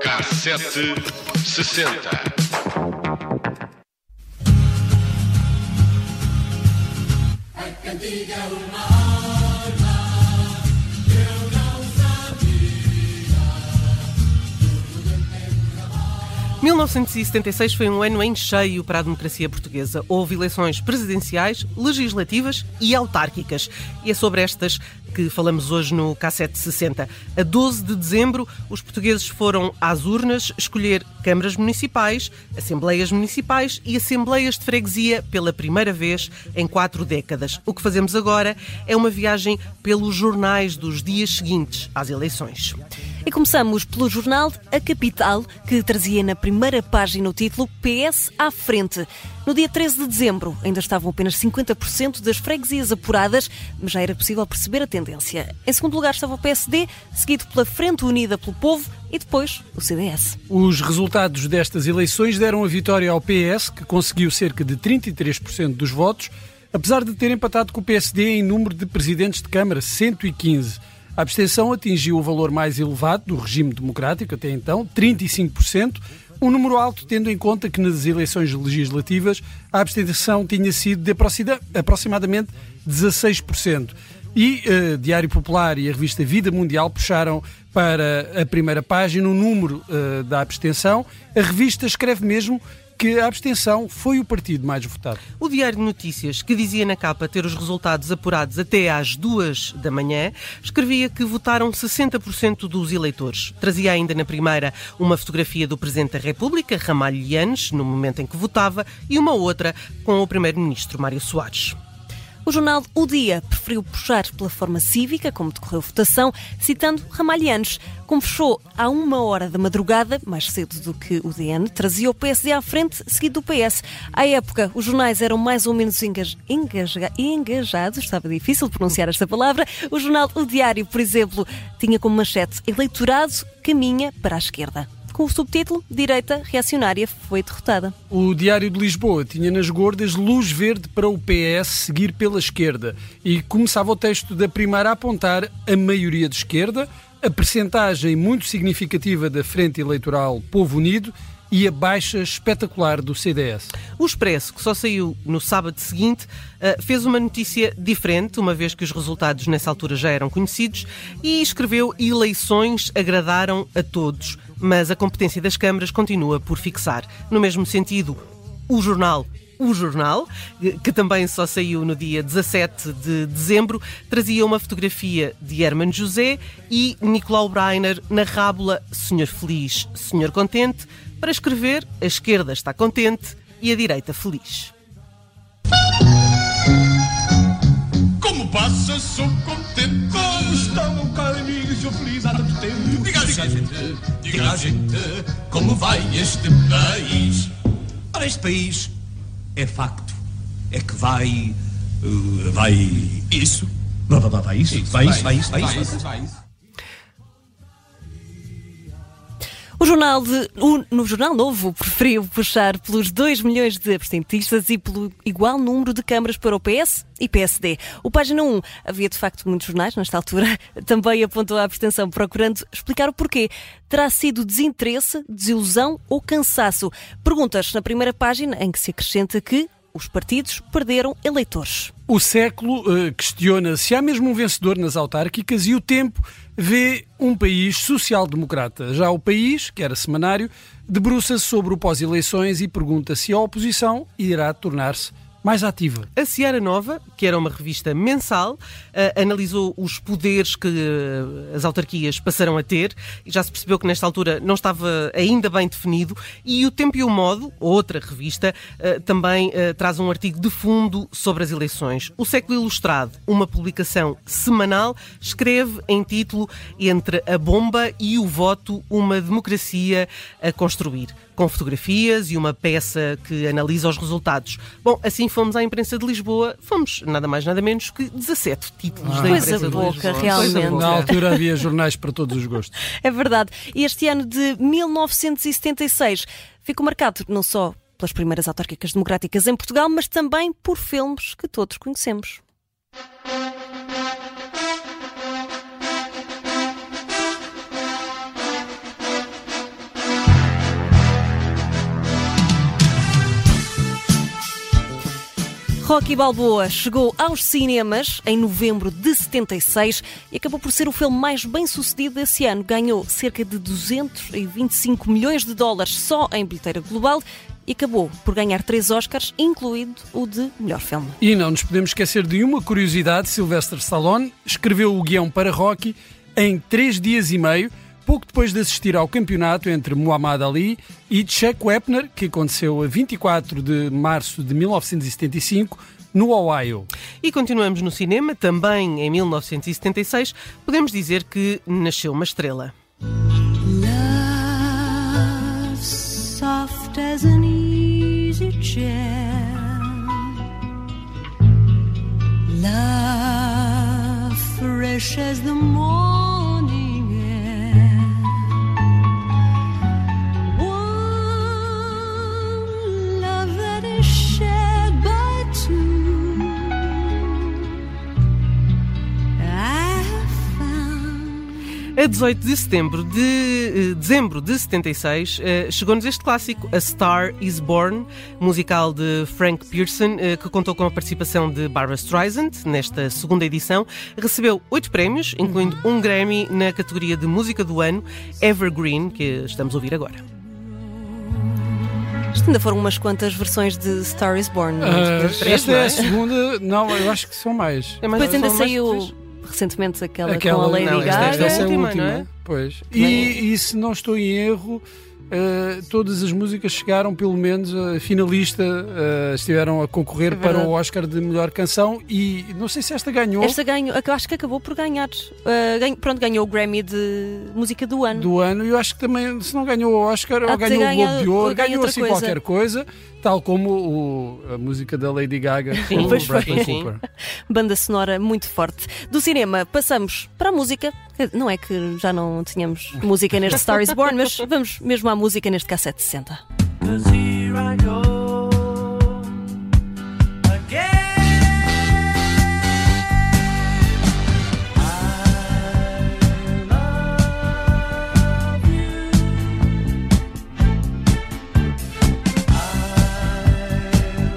Cassete 60. Cantiga 1976 foi um ano em cheio para a democracia portuguesa. Houve eleições presidenciais, legislativas e autárquicas. E é sobre estas que falamos hoje no Cassete 60. A 12 de dezembro, os portugueses foram às urnas escolher câmaras municipais, assembleias municipais e assembleias de freguesia pela primeira vez em quatro décadas. O que fazemos agora é uma viagem pelos jornais dos dias seguintes às eleições. E começamos pelo jornal A Capital, que trazia na primeira página o título PS à frente. No dia 13 de dezembro, ainda estavam apenas 50% das freguesias apuradas, mas já era possível perceber a tendência. Em segundo lugar estava o PSD, seguido pela Frente Unida pelo Povo e depois o CDS. Os resultados destas eleições deram a vitória ao PS, que conseguiu cerca de 33% dos votos, apesar de ter empatado com o PSD em número de presidentes de Câmara, 115. A abstenção atingiu o valor mais elevado do regime democrático até então, 35%, um número alto tendo em conta que nas eleições legislativas a abstenção tinha sido de aproximadamente 16%. E uh, Diário Popular e a revista Vida Mundial puxaram para a primeira página o número uh, da abstenção. A revista escreve mesmo que a abstenção foi o partido mais votado. O Diário de Notícias, que dizia na capa ter os resultados apurados até às duas da manhã, escrevia que votaram 60% dos eleitores. Trazia ainda na primeira uma fotografia do Presidente da República, Ramalho Yanes, no momento em que votava, e uma outra com o Primeiro-Ministro, Mário Soares. O jornal O Dia preferiu puxar pela forma cívica, como decorreu a votação, citando Ramalhianos. Como fechou à uma hora da madrugada, mais cedo do que o DN, trazia o PSD à frente, seguido do PS. À época, os jornais eram mais ou menos engaj... Engaja... engajados, estava difícil pronunciar esta palavra. O jornal O Diário, por exemplo, tinha como manchete Eleitorado caminha para a esquerda com o subtítulo Direita Reacionária foi derrotada. O Diário de Lisboa tinha nas gordas luz verde para o PS seguir pela esquerda e começava o texto da primeira a apontar a maioria de esquerda, a percentagem muito significativa da Frente Eleitoral Povo Unido e a baixa espetacular do CDS. O Expresso, que só saiu no sábado seguinte, eh, fez uma notícia diferente, uma vez que os resultados nessa altura já eram conhecidos, e escreveu: Eleições agradaram a todos, mas a competência das câmaras continua por fixar. No mesmo sentido, o jornal o jornal, que também só saiu no dia 17 de dezembro, trazia uma fotografia de Herman José e Nicolau Breiner na rábula Senhor Feliz, Senhor Contente, para escrever a esquerda está contente e a direita feliz. Como passa, sou. Como a gente, como vai este país? Ora, este país é facto. É que vai. Uh, vai. Isso. Vai, vai, vai, vai isso. Vai isso, vai isso, vai isso. Vai isso. O jornal de, o, no Jornal Novo preferiu puxar pelos 2 milhões de abstentistas e pelo igual número de câmaras para o PS e PSD. O Página 1 havia de facto muitos jornais nesta altura, também apontou a abstenção procurando explicar o porquê. Terá sido desinteresse, desilusão ou cansaço? Perguntas na primeira página em que se acrescenta que os partidos perderam eleitores. O século uh, questiona se há mesmo um vencedor nas autárquicas e o tempo vê um país social-democrata. Já o país, que era semanário, debruça-se sobre o pós-eleições e pergunta se a oposição irá tornar-se mais ativa. A Seara Nova, que era uma revista mensal, uh, analisou os poderes que uh, as autarquias passarão a ter já se percebeu que nesta altura não estava ainda bem definido. E o Tempo e o Modo, outra revista, uh, também traz um artigo de fundo sobre as eleições. O Século Ilustrado, uma publicação semanal, escreve em título Entre a bomba e o voto, uma democracia a construir com fotografias e uma peça que analisa os resultados. Bom, assim fomos à imprensa de Lisboa, fomos nada mais nada menos que 17 títulos ah. da imprensa Coisa de boca, Lisboa. realmente. Na altura havia jornais para todos os gostos. É verdade. E este ano de 1976 ficou marcado não só pelas primeiras autárquicas democráticas em Portugal, mas também por filmes que todos conhecemos. Rocky Balboa chegou aos cinemas em novembro de 76 e acabou por ser o filme mais bem sucedido desse ano. Ganhou cerca de 225 milhões de dólares só em bilheteira global e acabou por ganhar três Oscars, incluído o de melhor filme. E não nos podemos esquecer de uma curiosidade: Sylvester Stallone escreveu o guião para Rocky em três dias e meio pouco depois de assistir ao campeonato entre Muhammad Ali e Chuck Wepner, que aconteceu a 24 de março de 1975, no Ohio. E continuamos no cinema, também em 1976, podemos dizer que nasceu uma estrela. Love soft as an easy chair. Love fresh as the morning A 18 de setembro de eh, dezembro de 76 eh, chegou-nos este clássico, A Star Is Born, musical de Frank Pearson, eh, que contou com a participação de Barbara Streisand nesta segunda edição. Recebeu oito prémios, incluindo um Grammy na categoria de Música do Ano, Evergreen, que estamos a ouvir agora. Isto ainda foram umas quantas versões de Star is Born. não é? Ah, três, esta é é? a segunda, não, eu acho que são mais. É mais- Depois ainda saiu. Recentemente aquela, Aquela, com a Lady não, esta- Gaga. esta Essa é a última, última, não é? Pois. E, e se não estou em erro, eh, todas as músicas chegaram, pelo menos, a finalista, eh, estiveram a concorrer É para o Oscar de melhor canção e não sei se esta ganhou Esta ganhou, eu acho que acabou por ganhar. Uh, ganho- pronto, ganhou o Grammy de música do ano. do ano e eu acho que também, se não ganhou o Oscar, ou ganhou o Globo de ou Ouro, ganho ganhou assim coisa. qualquer coisa, tal como o- a música da Lady Gaga com o. Bradley Sim. Cooper. Banda sonora muito forte. Do cinema passamos para a música. Não é que já não tínhamos música neste Star is Born, mas vamos mesmo à música neste K760. Cause here I go again. I love you. I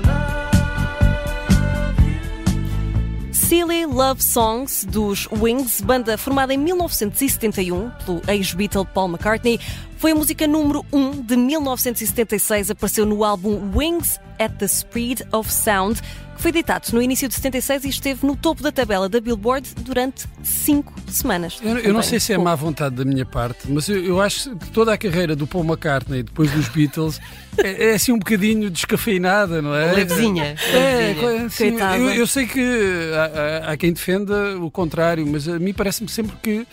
love you. Silly Love Songs dos Wings, banda formada em 1971 pelo ex-Beatle Paul McCartney, foi a música número 1 de 1976, apareceu no álbum Wings at the Speed of Sound, que foi editado no início de 76 e esteve no topo da tabela da Billboard durante 5 semanas. Eu, eu não sei se é má vontade da minha parte, mas eu, eu acho que toda a carreira do Paul McCartney depois dos Beatles é, é assim um bocadinho descafeinada, não é? Levezinha. É, levezinha. assim, Coitada. eu, eu sei que há, há- há quem defenda o contrário, mas a mim parece-me sempre que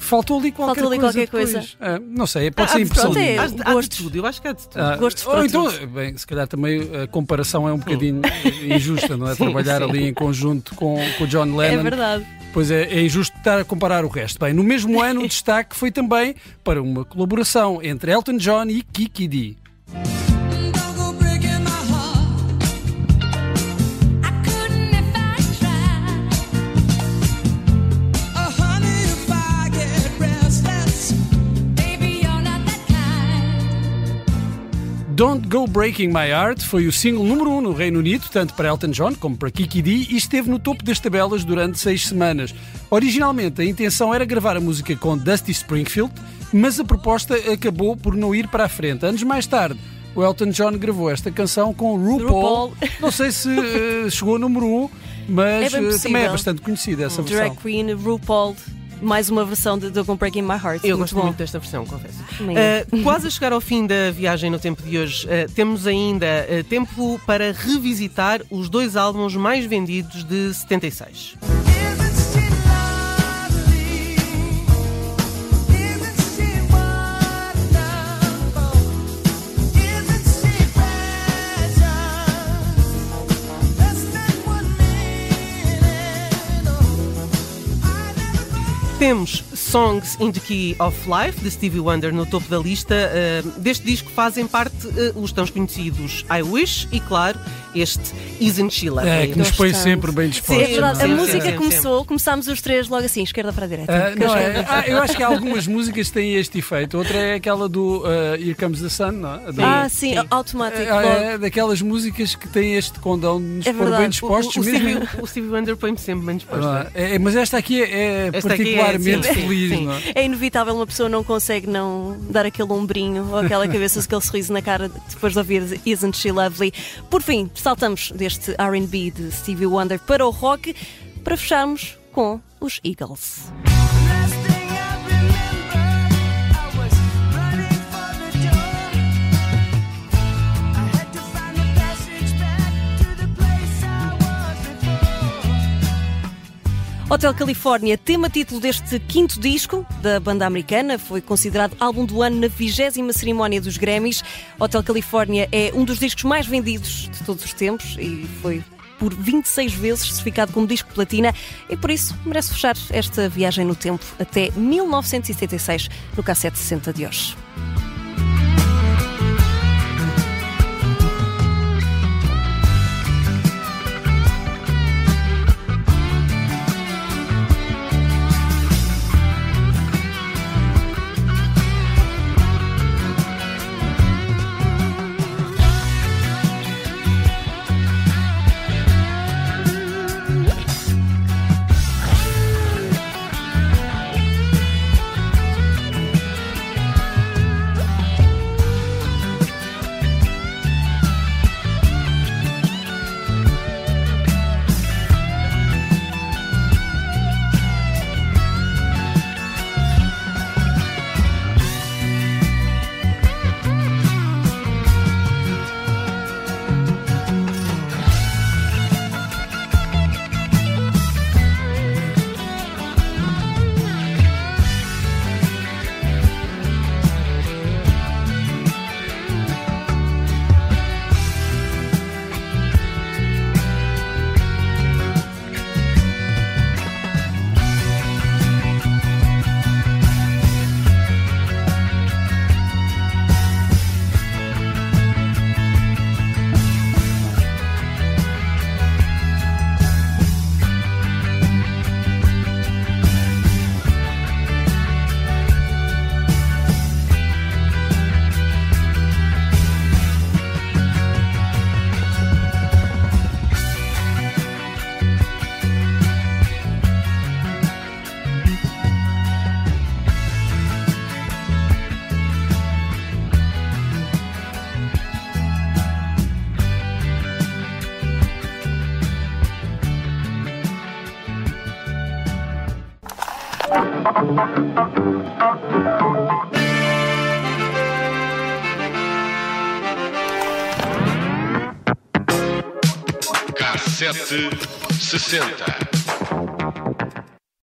faltou ali qualquer Faltou ali coisa. qualquer coisa. Ah, não sei, pode Ah, ser impressão pronto, é. Há de- há de Gostos. tudo, eu acho que há de tudo. Ah, Gostos ou para então, tudo. bem, se calhar também a comparação é um bocadinho injusta, não é? Sim, Trabalhar sim. ali em conjunto com, o John É Lennon. verdade. Pois é, é injusto estar a comparar o resto. Bem, no mesmo ano o destaque foi também para uma colaboração entre Elton John e Kiki D. Don't Go Breaking My Heart foi o single número 1 um no Reino Unido, tanto para Elton John como para Kiki D, e esteve no topo das tabelas durante seis semanas. Originalmente, a intenção era gravar a música com Dusty Springfield, mas a proposta acabou por não ir para a frente. Anos mais tarde, o Elton John gravou esta canção com RuPaul. RuPaul. Não sei se eh, chegou a número 1, um, mas É eh, também é bastante conhecida essa versão. Drag Queen, RuPaul, mais uma versão de Don't Go Breaking My Heart. Eu muito gosto bom. muito desta versão, confesso. Uh, quase a chegar ao fim da viagem no tempo de hoje, uh, temos ainda uh, tempo para revisitar os dois álbuns mais vendidos de 76. Temos Songs in the Key of Life, de Stevie Wonder, no topo da lista. Uh, deste disco fazem parte uh, os tão conhecidos I Wish e, claro, este Isn't She Lovely. É, que nos põe sempre bem Sim, dispostos. é verdade. A Sim, música sim, sim. começou, começámos os três logo assim, esquerda para a direita. Ah, não, é, ah, eu acho que há algumas músicas que têm este efeito. Outra é aquela do ah, Here Comes the Sun, não é? Da- Ah, sim, sim. automático. é, é daquelas músicas que têm este condão de nos É pôr bem dispostos o, o, mesmo. Stevie, o Stevie Wonder põe-me sempre bem disposto. Ah, é, mas esta aqui é, é Esta aqui é, particularmente sim, sim, feliz, sim. não é? É inevitável, uma pessoa não consegue não dar aquele ombrinho ou aquela cabeça, aquele sorriso na cara depois de ouvir Isn't She Lovely. Por fim, saltamos deste RB de Stevie Wonder para o rock para fecharmos com os Eagles. Hotel Califórnia, tema título deste quinto disco da banda americana, foi considerado álbum do ano na vigésima cerimónia dos Grammys. Hotel Califórnia é um dos discos mais vendidos de todos os tempos e foi por 26 vezes certificado como disco platina e por isso merece fechar esta viagem no tempo até 1976 no cassete 60 de hoje. Cassete 60.